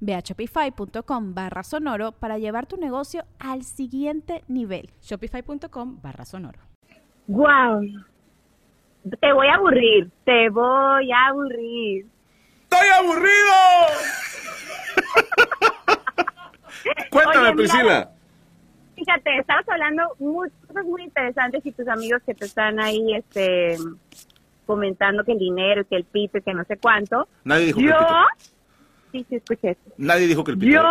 Ve a shopify.com barra sonoro para llevar tu negocio al siguiente nivel. Shopify.com barra sonoro. ¡Guau! Te voy a aburrir, te voy a aburrir. ¡Estoy aburrido! Cuéntame, Oye, Priscila. Fíjate, estabas hablando muchas cosas muy interesantes y tus amigos que te están ahí este comentando que el dinero, que el pito, que no sé cuánto. Nadie dijo que Yo, el pito. Sí, sí, escuché eso. Nadie dijo que el pito. Yo,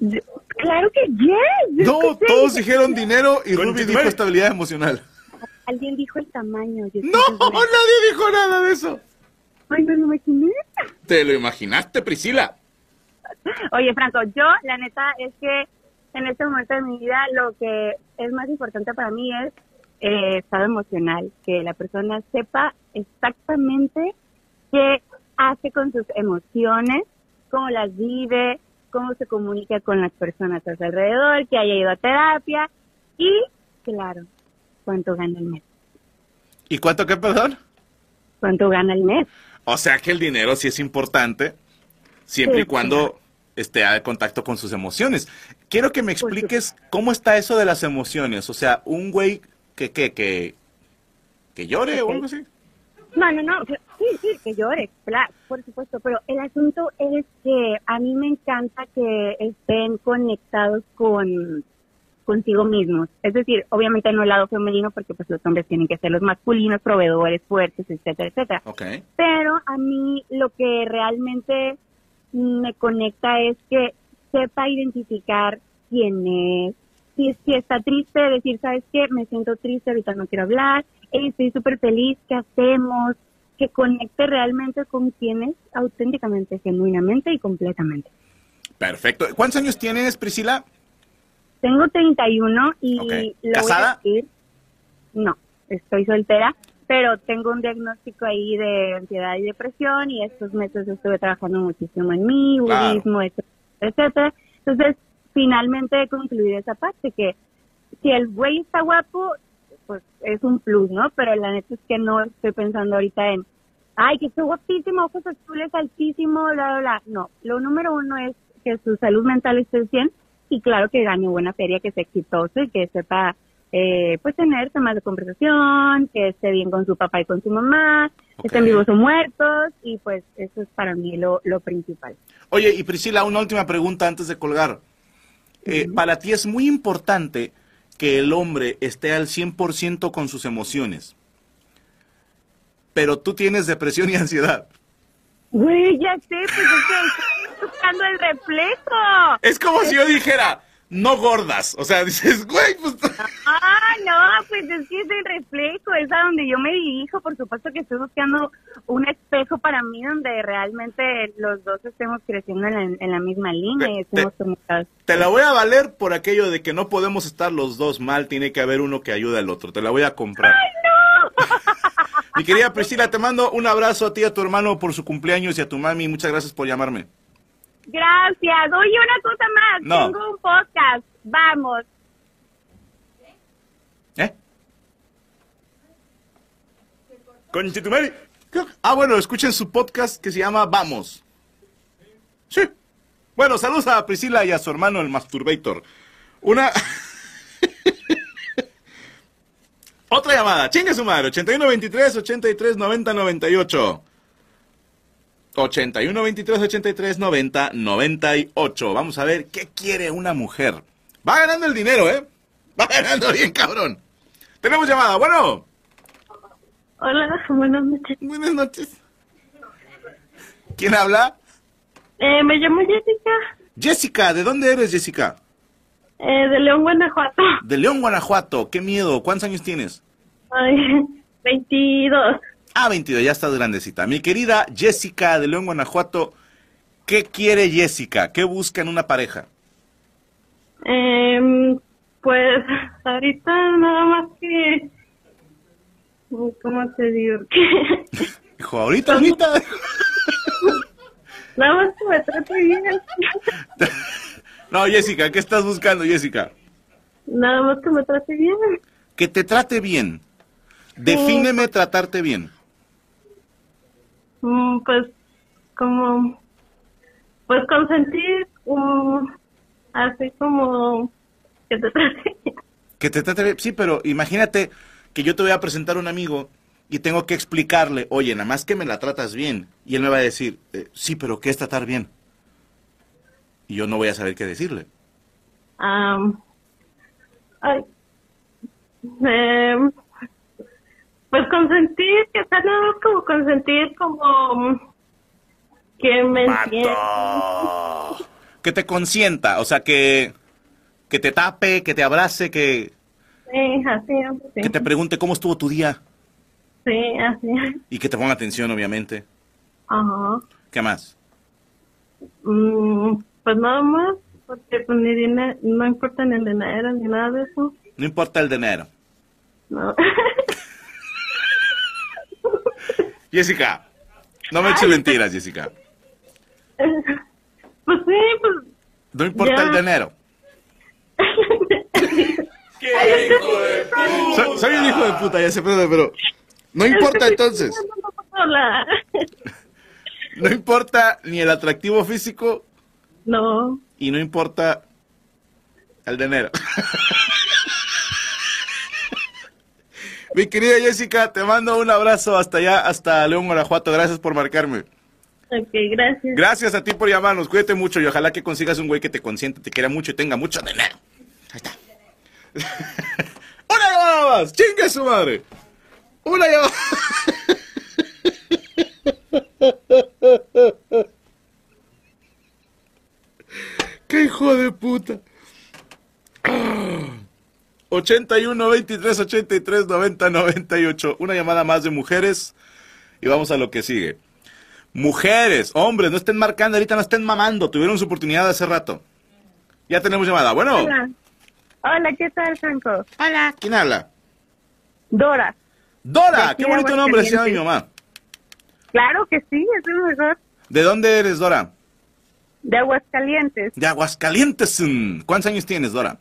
yo- claro que yes. yo No, escuché. todos dijeron dinero y Ruby dijo estabilidad emocional. Alguien dijo el tamaño. yo No, nadie dijo nada de eso. Ay, me lo imaginé. ¿Te lo imaginaste, Priscila? Oye, Franco, yo la neta es que en este momento de mi vida lo que es más importante para mí es eh, estado emocional, que la persona sepa exactamente qué hace con sus emociones, cómo las vive, cómo se comunica con las personas a su alrededor, que haya ido a terapia y, claro, cuánto gana el mes. ¿Y cuánto qué, perdón? Cuánto gana el mes. O sea que el dinero sí es importante, siempre Sí, y cuando esté en contacto con sus emociones. Quiero que me expliques cómo está eso de las emociones. O sea, un güey que, que, que, que llore o algo así. No, no, no, sí, sí, que llore, claro, por supuesto, pero el asunto es que a mí me encanta que estén conectados con consigo mismos. Es decir, obviamente no el lado femenino porque pues los hombres tienen que ser los masculinos, proveedores, fuertes, etcétera, etcétera. Pero a mí lo que realmente me conecta es que sepa identificar quién es. Si, si está triste, decir, ¿sabes qué? Me siento triste, ahorita no quiero hablar. Estoy súper feliz, ¿qué hacemos? Que conecte realmente con quién es auténticamente, genuinamente y completamente. Perfecto. ¿Cuántos años tienes, Priscila? Tengo 31 y Ok. lo ¿Casada? voy a decir. No, estoy soltera, pero tengo un diagnóstico ahí de ansiedad y depresión y estos meses estuve trabajando muchísimo en mí, Claro. budismo, etcétera. Entonces, finalmente he concluido esa parte que si el güey está guapo, pues es un plus, ¿no? Pero la neta es que no estoy pensando ahorita en, ay, que esté guapísimo, ojos azules, altísimo, bla, bla, bla. No, lo número uno es que su salud mental esté 100 y claro que gane buena feria, que sea exitoso y que sepa eh, pues tener temas de conversación, que esté bien con su papá y con su mamá, que estén vivos o muertos y pues eso es para mí lo, lo principal. Oye, y Priscila, una última pregunta antes de colgar. Eh, Para ti es muy importante que el hombre esté al 100% con sus emociones. Pero tú tienes depresión y ansiedad. Güey, ya sé, pues es que estoy buscando el reflejo. Es como si yo dijera, no gordas. O sea, dices, güey, pues... Ah, no, pues es que es el reflejo, es a donde yo me dirijo. Por supuesto que estoy buscando un espejo para mí donde realmente los dos estemos creciendo en la, en la misma línea y Te- estemos te-. Te la voy a valer por aquello de que no podemos estar los dos mal, tiene que haber uno que ayude al otro. Te la voy a comprar. Mi querida Priscila, te mando un abrazo a ti y a tu hermano por su cumpleaños y a tu mami. Muchas gracias por llamarme. Gracias. Oye, una cosa más. No. Tengo un podcast. Vamos. ¿Eh? Conchetumare. Ah, bueno, escuchen su podcast que se llama Vamos. Sí. Bueno, saludos a Priscila y a su hermano el Masturbator. Una. Otra llamada. Chingue su madre. 8123 83 90 98. 81 23 83 90 98. Vamos a ver qué quiere una mujer. Va ganando el dinero, ¿eh? Va ganando bien, cabrón. Tenemos llamada. Bueno. Hola, buenas noches. Buenas noches. ¿Quién habla? Eh, me llamo Jessica, Jessica, ¿de dónde eres, Jessica? eh, de León, Guanajuato. De León, Guanajuato. Qué miedo. ¿Cuántos años tienes? Ay, 22. Ah, 22, ya estás grandecita. Mi querida Jessica de León, Guanajuato, ¿qué quiere Jessica? ¿Qué busca en una pareja? Eh, pues ahorita nada más que... ¿Cómo te digo? Dijo, ahorita, ahorita. nada más que me trate bien. No, Jessica, ¿qué estás buscando, Jessica? Nada más que me trate bien. Que te trate bien. Defíneme tratarte bien. Mm, pues como... Pues consentir, mm, así como que te trate. Que te trate bien. Sí, pero imagínate que yo te voy a presentar a un amigo y tengo que explicarle, oye, nada más que me la tratas bien. Y él me va a decir, eh, sí, pero ¿qué es tratar bien? Y yo no voy a saber qué decirle. Am, ay, em, pues consentir, que tal vez como consentir como que me entienda. Que te consienta, o sea, que, que te tape, que te abrace, que, Sí, así, sí. que te pregunte cómo estuvo tu día Sí, así. y que te ponga atención, obviamente. Ajá. ¿Qué más? Mm, pues nada más, porque pues ni dinero, no importa ni el dinero ni nada de eso. No importa el dinero. No. Jessica, no me eches mentiras, Jessica. pues sí, pues No importa Ya. el dinero. Soy, soy un hijo de puta, ya se puede, pero no importa entonces. No importa ni el atractivo físico No. y no importa el dinero. Mi querida Jessica, te mando un abrazo hasta allá, hasta León, Guanajuato. Gracias por marcarme. Ok, gracias. Gracias a ti por llamarnos. Cuídate mucho y ojalá que consigas un güey que te consiente, te quiera mucho y tenga mucho dinero. Ahí está. Una llamada más. Chingue su madre. Una llamada. ¡Qué hijo de puta! 81 23 83 90 98. Una llamada más de mujeres y vamos a lo que sigue. Mujeres, hombres, no estén marcando, ahorita no estén mamando, tuvieron su oportunidad hace rato. Ya tenemos llamada. Bueno, Hola. Hola, ¿qué tal, Franco? hola, ¿quién habla? Dora. Dora, qué bonito nombre se llama mi mamá. Claro que sí, es el mejor. ¿De dónde eres, Dora? De Aguascalientes. De Aguascalientes. ¿Cuántos años tienes, Dora?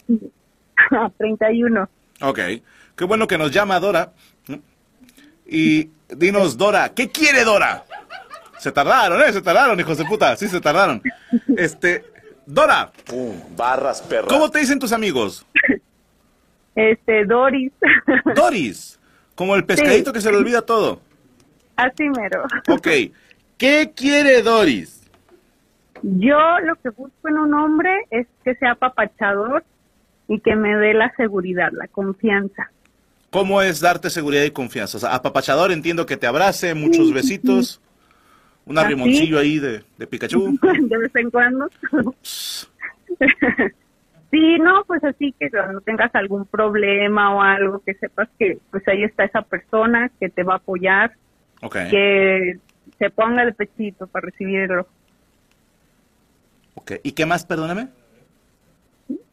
31. Ok, qué bueno que nos llama Dora. Y dinos, Dora, ¿qué quiere Dora? Se tardaron, ¿eh? Se tardaron, hijos de puta. Sí, se tardaron. Este, Dora, Barras, perra. ¿cómo te dicen tus amigos? Este, Doris. Doris, como el pescadito Sí. que se le olvida todo. Así mero. Ok, ¿qué quiere Doris? Yo lo que busco en un hombre es que sea apapachador y que me dé la seguridad, la confianza. ¿Cómo es darte seguridad y confianza? O sea, apapachador, entiendo que te abrace, muchos besitos, un Así. arrimoncillo ahí de, de Pikachu. de vez en cuando. sí, no, pues así que cuando tengas algún problema o algo, que sepas que pues ahí está esa persona que te va a apoyar, Ok, que se ponga el pechito para recibirlo, ok. ¿Y qué más, perdóname?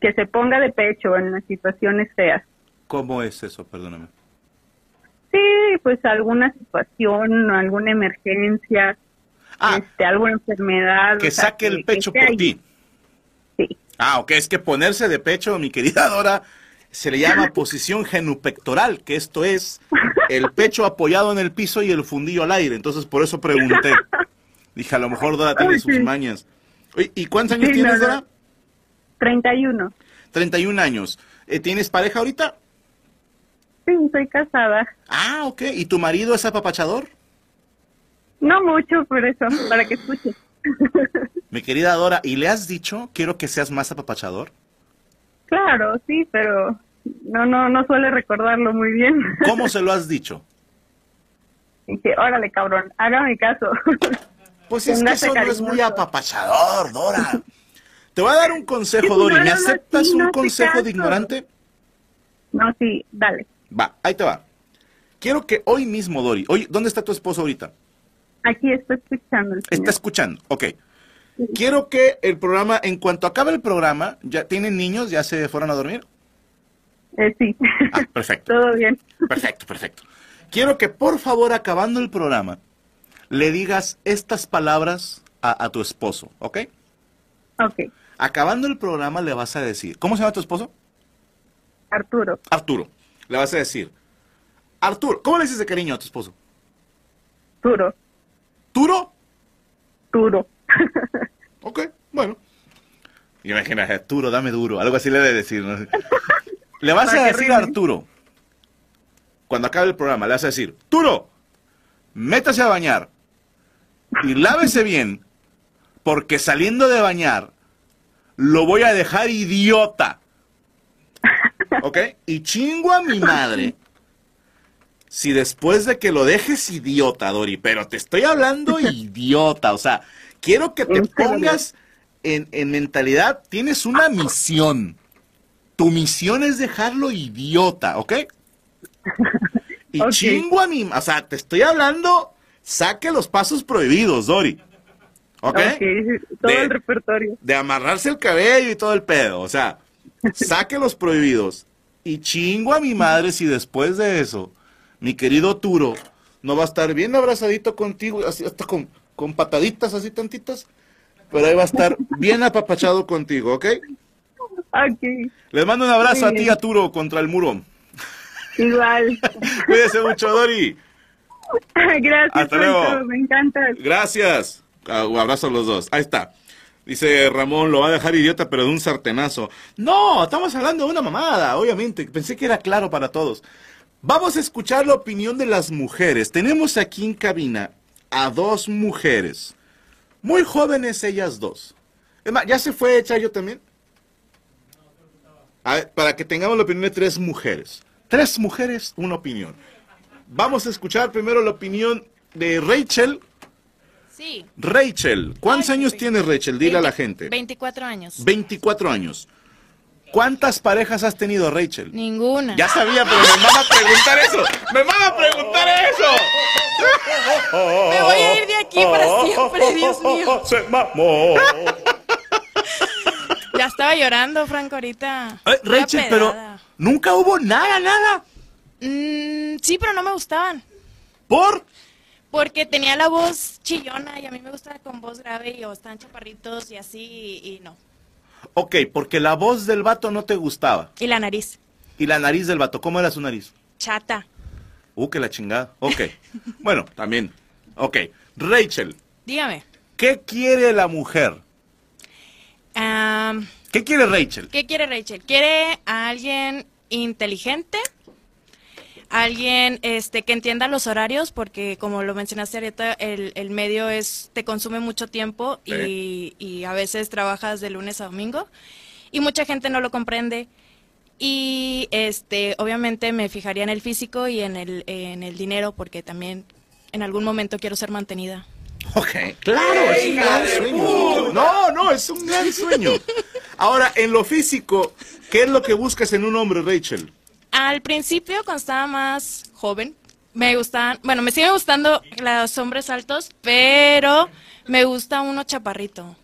Que se ponga de pecho en las situaciones feas. ¿Cómo es eso, perdóname? Sí, pues alguna situación, alguna emergencia, Ah, este, alguna enfermedad. que o sea, saque el que pecho por ti. Sí. Ah, ok, es que ponerse de pecho, mi querida Dora, se le llama posición genupectoral, que esto es el pecho apoyado en el piso y el fundillo al aire. Entonces, por eso pregunté. Dije, a lo mejor Dora tiene sus mañas. ¿Y cuántos años Sí, tienes, no. Dora? 31. 31 años. Eh, ¿Tienes pareja ahorita? Sí, soy casada. Ah, ok. ¿Y tu marido es apapachador? No mucho, por eso, para que escuche. Mi querida Dora, ¿y le has dicho, quiero que seas más apapachador? Claro, sí, pero no, no, no suele recordarlo muy bien. ¿Cómo se lo has dicho? dije, órale, cabrón, hágame caso. Pues es que eso no es muy apapachador, Dora. Te voy a dar un consejo, Dori. ¿Me aceptas un consejo de ignorante? no, sí, dale. Va, ahí te va. Quiero que hoy mismo, Dori. Hoy, ¿Dónde está tu esposo ahorita? Aquí estoy escuchando Está escuchando. Ok. Quiero que el programa, en cuanto acabe el programa, ¿ya tienen niños? ¿Ya se fueron a dormir? Eh, sí. Ah, perfecto. Todo bien. Perfecto, perfecto. Quiero que por favor, acabando el programa, le digas estas palabras a, a tu esposo, ¿ok? Ok. Acabando el programa le vas a decir, ¿cómo se llama tu esposo? Arturo, Arturo. Le vas a decir, Arturo, ¿cómo le dices de cariño a tu esposo? Turo, ¿Turo? Turo. Ok, bueno. Imagina, Arturo, dame duro, algo así le debe decir. ¿no? Le vas a decir a. Arturo, cuando acabe el programa, le vas a decir, Turo, métase a bañar y lávese bien, porque saliendo de bañar, lo voy a dejar idiota. ¿Ok? Y chingo a mi madre. Si después de que lo dejes idiota, Dori, pero te estoy hablando idiota, o sea, quiero que te pongas en, en mentalidad, tienes una misión. Tu misión es dejarlo idiota, ¿ok? Y chingo a mi, o sea, te estoy hablando, saque los pasos prohibidos, Dori. ¿Ok? Todo De- el repertorio. de amarrarse el cabello y todo el pedo. O sea, saque los prohibidos. Y chingo a mi madre si después de eso, mi querido Turo, no va a estar bien abrazadito contigo, así hasta con, con pataditas así tantitas, pero ahí va a estar bien apapachado contigo, ¿ok? Ok, Les mando un abrazo a ti, a Turo, contra el muro. igual. Cuídese mucho, Dori. Gracias, Hasta luego. Me encanta. Gracias. Ah, abrazo a los dos. Ahí está. Dice Ramón, lo va a dejar idiota, pero de un sartenazo. No, estamos hablando de una mamada, obviamente. Pensé que era claro para todos. Vamos a escuchar la opinión de las mujeres. Tenemos aquí en cabina a dos mujeres. Muy jóvenes ellas dos. Es más, ¿ya se fue Chayo también? A ver, para que tengamos la opinión de tres mujeres. Tres mujeres, una opinión. Vamos a escuchar primero la opinión de Rachel. Sí. Rachel, ¿cuántos Ay, años sí. tiene Rachel? Dile a la 20 gente. 24 años. 24 años. ¿Cuántas parejas has tenido, Rachel? Ninguna. Ya sabía, pero me van a preguntar eso. ¡Me van a preguntar eso! Me voy a ir de aquí para siempre, Dios mío. Se mamó. Ya estaba llorando, Franco, ahorita. Eh, Rachel, pero nunca hubo nada, nada. Mm, sí, pero no me gustaban. ¿Por? Porque tenía la voz chillona y a mí me gusta con voz grave y o están chaparritos y así y, y no. Ok, porque la voz del vato no te gustaba. Y la nariz. Y la nariz del vato, ¿cómo era su nariz? Chata. Uh, que la chingada. Ok. bueno, también. Ok. Rachel, Dígame. ¿qué quiere la mujer? ¿Qué quiere Rachel? ¿Qué quiere Rachel? ¿Quiere a alguien inteligente? Alguien este, que entienda los horarios, porque como lo mencionaste ahorita, el, el medio es te consume mucho tiempo y, y a veces trabajas de lunes a domingo y mucha gente no lo comprende. Y este, obviamente me fijaría en el físico y en el, en el dinero, porque también en algún momento quiero ser mantenida. Ok, claro, es un gran sueño. No, no, es un gran sueño. Ahora, en lo físico, ¿qué es lo que buscas en un hombre, Rachel? Al principio, cuando estaba más joven, me gustaban, bueno, me siguen gustando los hombres altos, pero me gusta uno chaparrito.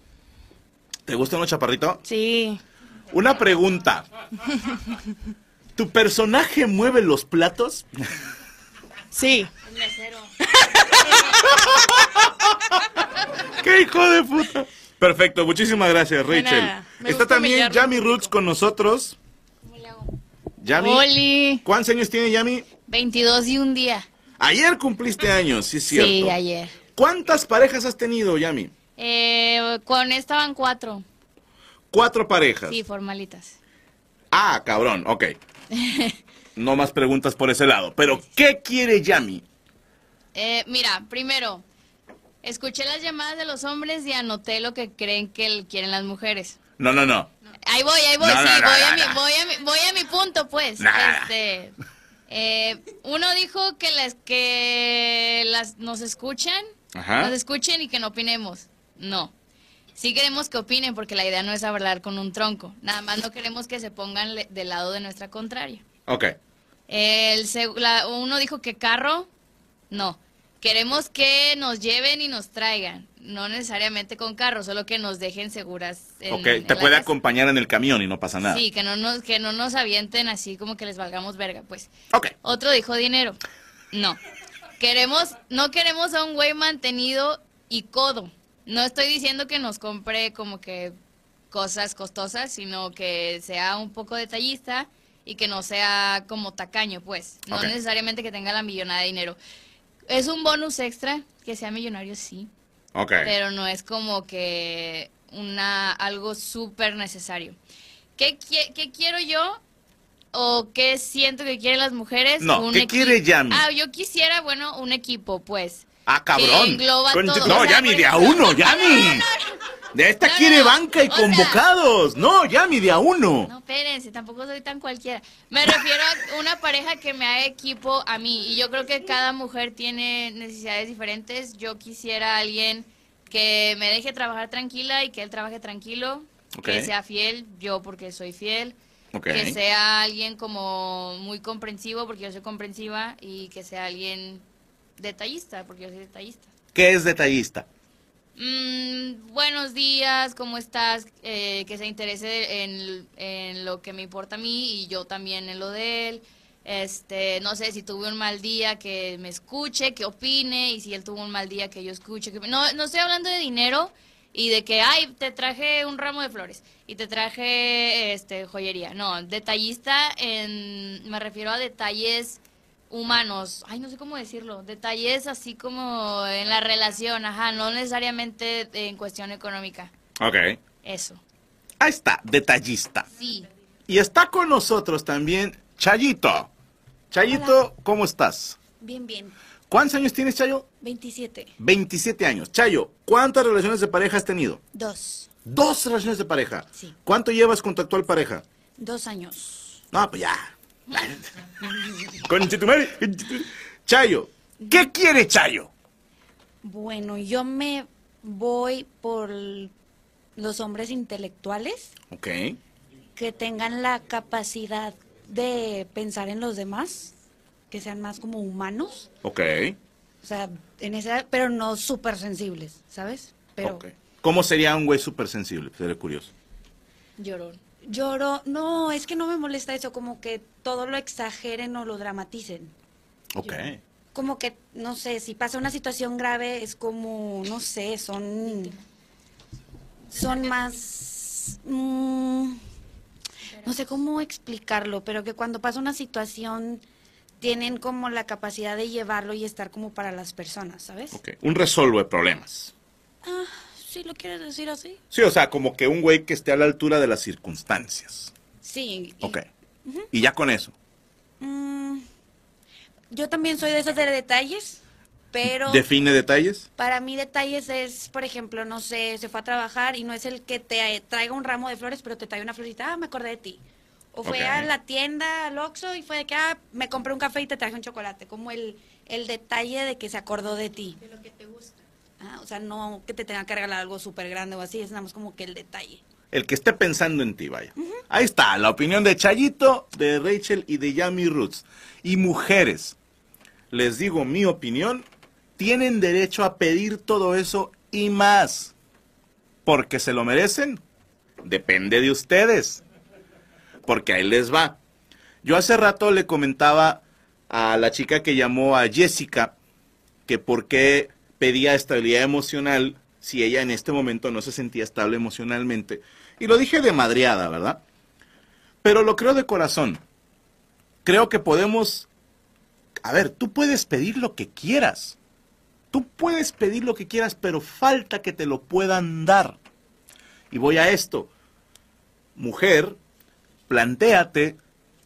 ¿Te gusta un chaparrito? Sí. Una pregunta. ¿Tu personaje mueve los platos? Sí. ¡Qué hijo de puta! Perfecto, muchísimas gracias, Rachel. nada. Está también Yami Roots con nosotros. Yami, Oli, ¿cuántos años tiene Yami? 22 y un día. Ayer cumpliste años, sí es cierto. Sí, ayer. ¿Cuántas parejas has tenido, Yami? Eh, con esta van cuatro. Cuatro parejas. Sí, formalitas. Ah, cabrón, ok. No más preguntas por ese lado. Pero, ¿qué quiere Yami? Eh, mira, primero, escuché las llamadas de los hombres y anoté lo que creen que quieren las mujeres. No, no, no. Ahí voy, ahí voy, No, sí, no, no, voy, a mi, voy, a mi, voy a mi punto, pues. Este, Eh, uno dijo que las que las nos escuchan, Ajá. nos escuchen y que no opinemos. No. Sí queremos que opinen porque la idea no es hablar con un tronco. Nada más no queremos que se pongan del lado de nuestra contraria. Ok. El, la- uno dijo que carro, no. Queremos que nos lleven y nos traigan. No necesariamente con carro, solo que nos dejen seguras. en- Ok, te puede acompañar en el camión y no pasa nada. Sí, que no, nos, que no nos avienten así como que les valgamos verga, pues. Ok. Otro dijo dinero. No. Queremos, no queremos a un güey mantenido y codo. No estoy diciendo que nos compre como que cosas costosas, sino que sea un poco detallista y que no sea como tacaño, pues. No necesariamente que tenga la millonada de dinero. Es un bonus extra, que sea millonario, sí, Ok. pero no es como que una algo súper necesario. ¿Qué, qui- qué quiero yo? ¿O qué siento que quieren las mujeres? No, ¿qué quiere Yami? Ah, yo quisiera, bueno, un equipo, pues. Ah, cabrón. que engloba Con- todo. No, O sea, Yami, de a uno, Yami. De esta No, quiere no. banca y sea- convocados. No, Yami, de a uno. No, espérense, tampoco soy tan cualquiera. Me refiero a una pareja que me haga equipo a mí. Y yo creo que cada mujer tiene necesidades diferentes. Yo quisiera a alguien que me deje trabajar tranquila y que él trabaje tranquilo. Que sea fiel, yo porque soy fiel. Que sea alguien como muy comprensivo porque yo soy comprensiva. Y que sea alguien detallista porque yo soy detallista. ¿Qué es detallista? Mm, buenos días, ¿cómo estás? Eh, que se interese en, en lo que me importa a mí y yo también en lo de él. Este, no sé si tuve un mal día, que me escuche, que opine, y si él tuvo un mal día, que yo escuche. Que... No, no estoy hablando de dinero y de que, ay, te traje un ramo de flores y te traje este joyería. No, detallista, en, me refiero a detalles humanos, ay, no sé cómo decirlo, detalles así como en la relación, ajá, no necesariamente en cuestión económica. Ok. Eso. Ahí está, detallista. Sí. Y está con nosotros también Chayito. Chayito, ¿cómo estás? Bien, bien. ¿Cuántos años tienes, Chayo? 27. 27 años. Chayo, ¿cuántas relaciones de pareja has tenido? Dos. Dos relaciones de pareja. Sí. ¿Cuánto llevas con tu actual pareja? Dos años. No, pues ya. Conche tu madre. Chayo, ¿qué quiere Chayo? Bueno, yo me voy por los hombres intelectuales Ok. que tengan la capacidad de pensar en los demás, que sean más como humanos, Ok. o sea, en esa, pero no súper sensibles, ¿sabes? Pero. ¿Cómo sería un güey súper sensible? Sería curioso. Llorón. Lloro, no, es que no me molesta eso, como que todo lo exageren o lo dramaticen. Ok. como que, no sé, si pasa una situación grave, es como, no sé, son. Son más. mm, no sé cómo explicarlo, pero que cuando pasa una situación tienen como la capacidad de llevarlo y estar como para las personas, ¿sabes? Ok. Un resuelve problemas. Ah, si lo quieres decir así. Sí, o sea, como que un güey que esté a la altura de las circunstancias. Sí. y- Ok. Y ya con eso. mm, yo también soy de esas de detalles, pero... Define detalles. Para mí detalles es, por ejemplo, no sé, se fue a trabajar y no es el que te traiga un ramo de flores, pero te trae una florita, ah, me acordé de ti. O fue a la tienda, al Oxxo, y fue de que, ah, me compré un café y te traje un chocolate. Como el, el detalle de que se acordó de ti. De lo que te gusta. Ah, o sea, no que te tenga que regalar algo súper grande o así, es nada más como que el detalle. El que esté pensando en ti, vaya. Ahí está, la opinión de Chayito, de Rachel y de Yami Roots. Y mujeres, les digo mi opinión, tienen derecho a pedir todo eso y más. Porque se lo merecen. Depende de ustedes. Porque ahí les va. Yo hace rato le comentaba a la chica que llamó a Jessica que por qué pedía estabilidad emocional si ella en este momento no se sentía estable emocionalmente. Y lo dije de madreada, ¿verdad? Pero lo creo de corazón. Creo que podemos... A ver, tú puedes pedir lo que quieras. Tú puedes pedir lo que quieras, pero falta que te lo puedan dar. Y voy a esto. Mujer, plantéate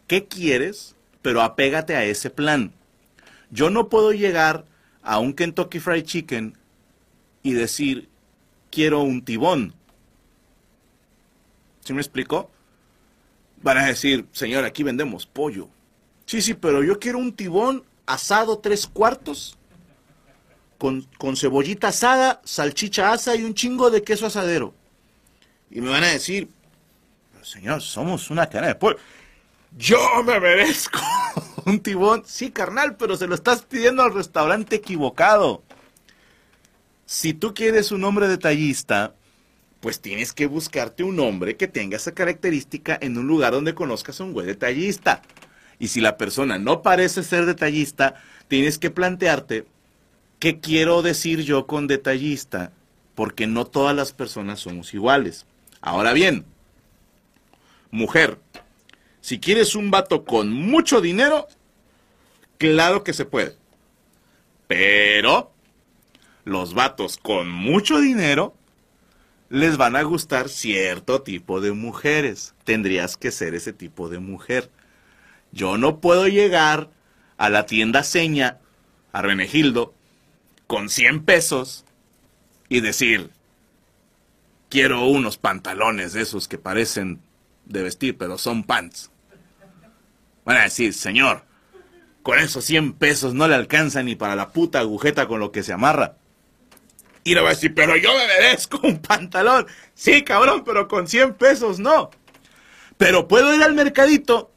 qué quieres, pero apégate a ese plan. Yo no puedo llegar a un Kentucky Fried Chicken y decir, quiero un tibón. ¿Sí me explicó? Van a decir, señor, aquí vendemos pollo. Sí, sí, pero yo quiero un tibón asado tres cuartos, con, con cebollita asada, salchicha asa y un chingo de queso asadero. Y me van a decir, "Pero, señor, somos una cadena de pueblo. Yo me merezco un tibón. Sí, carnal, pero se lo estás pidiendo al restaurante equivocado. Si tú quieres un hombre detallista, pues tienes que buscarte un hombre que tenga esa característica en un lugar donde conozcas a un güey detallista. Y si la persona no parece ser detallista, tienes que plantearte qué quiero decir yo con detallista, porque no todas las personas somos iguales. Ahora bien, mujer, si quieres un vato con mucho dinero, claro que se puede. Pero los vatos con mucho dinero les van a gustar cierto tipo de mujeres. Tendrías que ser ese tipo de mujer. Yo no puedo llegar a la tienda seña, a Renegildo, con 100 pesos y decir, quiero unos pantalones de esos que parecen de vestir, pero son pants. Van a decir, señor, con esos 100 pesos no le alcanza ni para la puta agujeta con lo que se amarra. Y le va a decir, pero yo me merezco un pantalón. Sí, cabrón, pero con 100 pesos no. Pero puedo ir al mercadito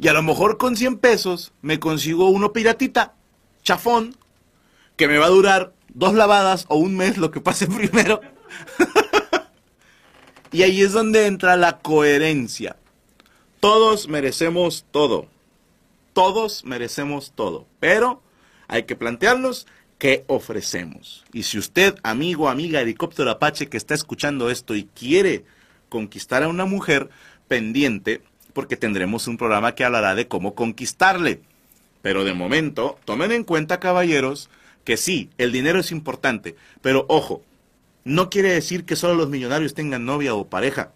y a lo mejor con 100 pesos me consigo uno piratita, chafón, que me va a durar dos lavadas o un mes, lo que pase primero. y ahí es donde entra la coherencia. Todos merecemos todo. Todos merecemos todo. Pero hay que plantearnos qué ofrecemos. Y si usted, amigo, amiga, helicóptero Apache que está escuchando esto y quiere conquistar a una mujer, pendiente, porque tendremos un programa que hablará de cómo conquistarle. Pero de momento, tomen en cuenta, caballeros, que sí, el dinero es importante, pero ojo, no quiere decir que solo los millonarios tengan novia o pareja.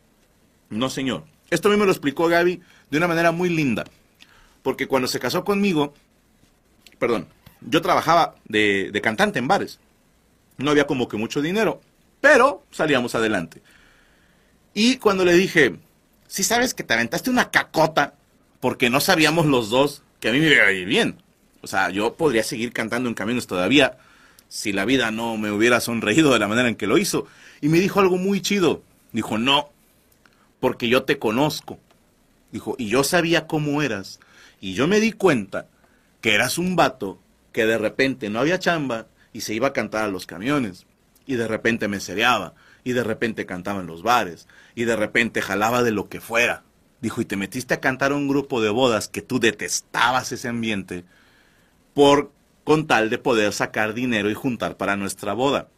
No, señor. Esto me lo explicó Gaby de una manera muy linda. Porque cuando se casó conmigo, perdón, yo trabajaba de, de cantante en bares. No había como que mucho dinero, pero salíamos adelante. Y cuando le dije, si sabes que te aventaste una cacota, porque no sabíamos los dos que a mí me iba a ir bien. O sea, yo podría seguir cantando en caminos todavía si la vida no me hubiera sonreído de la manera en que lo hizo. Y me dijo algo muy chido. Dijo, no, porque yo te conozco. Dijo, y yo sabía cómo eras. Y yo me di cuenta que eras un vato que de repente no había chamba y se iba a cantar a los camiones. Y de repente me cereaba. Y de repente cantaba en los bares. Y de repente jalaba de lo que fuera. Dijo, y te metiste a cantar a un grupo de bodas que tú detestabas ese ambiente por con tal de poder sacar dinero y juntar para nuestra boda.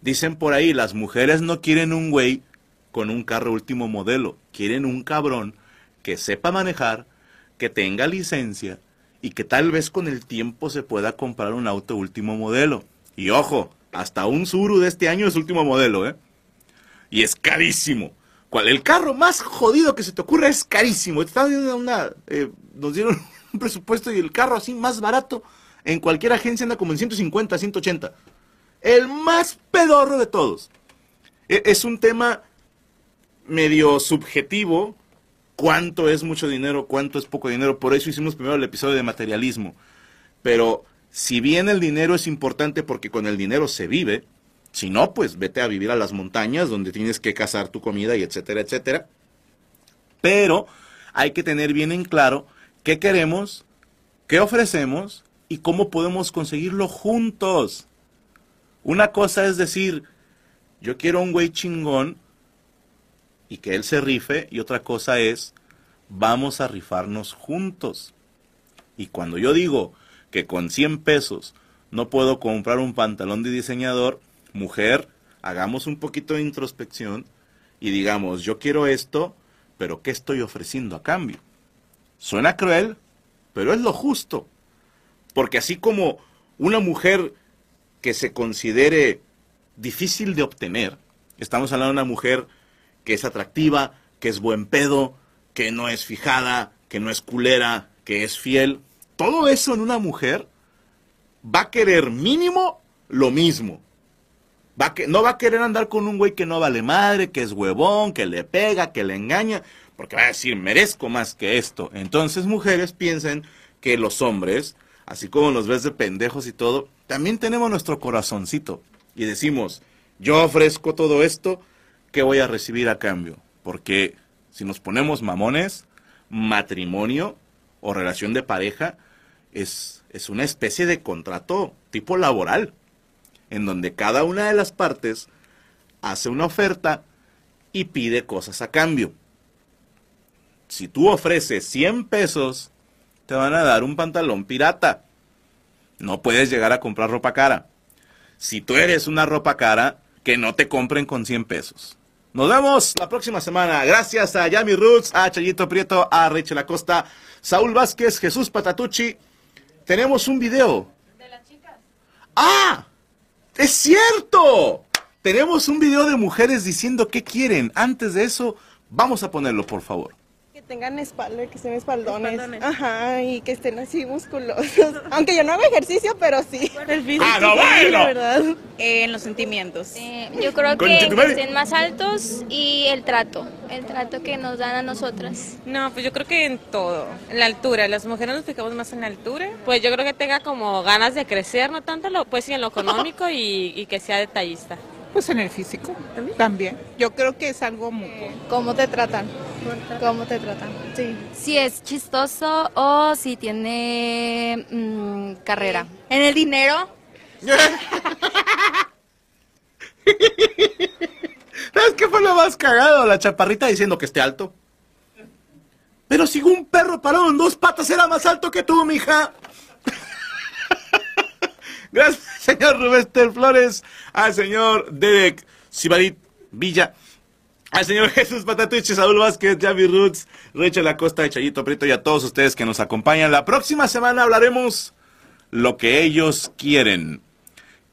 Dicen por ahí, las mujeres no quieren un güey con un carro último modelo, quieren un cabrón que sepa manejar, que tenga licencia y que tal vez con el tiempo se pueda comprar un auto último modelo. Y ojo, hasta un Suru de este año es último modelo, ¿eh? Y es carísimo. ¿Cuál? El carro más jodido que se te ocurra es carísimo. Una, eh, nos dieron un presupuesto y el carro así más barato en cualquier agencia anda como en 150, 180. El más pedorro de todos. E- Es un tema medio subjetivo. ¿Cuánto es mucho dinero? ¿Cuánto es poco dinero? Por eso hicimos primero el episodio de materialismo. Pero si bien el dinero es importante porque con el dinero se vive, si no, pues vete a vivir a las montañas donde tienes que cazar tu comida y etcétera, etcétera. Pero hay que tener bien en claro qué queremos, qué ofrecemos y cómo podemos conseguirlo juntos. Una cosa es decir, yo quiero un güey chingón y que él se rife y otra cosa es, vamos a rifarnos juntos. Y cuando yo digo que con 100 pesos no puedo comprar un pantalón de diseñador, mujer, hagamos un poquito de introspección y digamos, yo quiero esto, pero ¿qué estoy ofreciendo a cambio? Suena cruel, pero es lo justo. Porque así como una mujer que se considere difícil de obtener, estamos hablando de una mujer que es atractiva, que es buen pedo, que no es fijada, que no es culera, que es fiel, todo eso en una mujer va a querer mínimo lo mismo. Va que, no va a querer andar con un güey que no vale madre, que es huevón, que le pega, que le engaña, porque va a decir, merezco más que esto. Entonces mujeres piensen que los hombres, así como los ves de pendejos y todo, también tenemos nuestro corazoncito y decimos, yo ofrezco todo esto, ¿qué voy a recibir a cambio? Porque si nos ponemos mamones, matrimonio o relación de pareja es, es una especie de contrato tipo laboral, en donde cada una de las partes hace una oferta y pide cosas a cambio. Si tú ofreces 100 pesos, te van a dar un pantalón pirata. No puedes llegar a comprar ropa cara. Si tú eres una ropa cara, que no te compren con 100 pesos. Nos vemos la próxima semana. Gracias a Yami Roots, a Chayito Prieto, a Rachel Acosta, Saúl Vázquez, Jesús Patatucci. Tenemos un video. ¿De las chicas? ¡Ah! ¡Es cierto! Tenemos un video de mujeres diciendo qué quieren. Antes de eso, vamos a ponerlo, por favor tengan espalda, que estén espaldones. Ajá, y que estén así musculosos. Aunque yo no hago ejercicio, pero sí. El ah, no, bueno. verdad. en los sentimientos. Eh, yo creo que, estén más altos y el trato, el trato que nos dan a nosotras. No, pues yo creo que en todo, en la altura. Las mujeres nos fijamos más en la altura. Pues yo creo que tenga como ganas de crecer, no tanto lo, pues sí en lo económico y, y que sea detallista. Pues en el físico también. Yo creo que es algo mutuo. ¿Cómo te tratan? ¿Cómo te tratan? Sí. Si es chistoso o si tiene mm, carrera. ¿En el dinero? ¿Sabes qué fue lo más cagado? La chaparrita diciendo que esté alto. Pero si un perro parado en dos patas era más alto que tú, mija. Gracias, señor Rubén Flores, al señor Derek Sibarit Villa, al señor Jesús Patatuche, Saúl Vázquez, Javi Roots, Rachel Acosta, Chayito Prieto y a todos ustedes que nos acompañan. La próxima semana hablaremos lo que ellos quieren.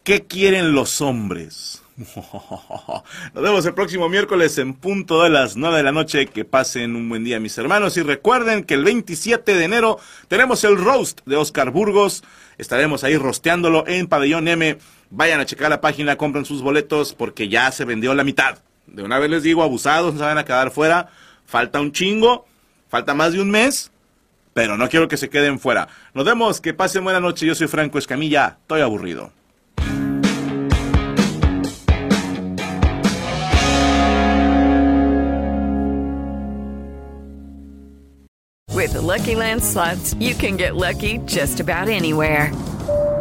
¿Qué quieren los hombres? Nos vemos el próximo miércoles en punto de las 9 de la noche. Que pasen un buen día, mis hermanos. Y recuerden que el 27 de enero tenemos el roast de Oscar Burgos. Estaremos ahí rosteándolo en Pabellón M. Vayan a checar la página, compren sus boletos porque ya se vendió la mitad. De una vez les digo, abusados, no van a quedar fuera. Falta un chingo, falta más de un mes, pero no quiero que se queden fuera. Nos vemos, que pasen buena noche. Yo soy Franco Escamilla, estoy aburrido. With the Lucky Land slots, you can get lucky just about anywhere.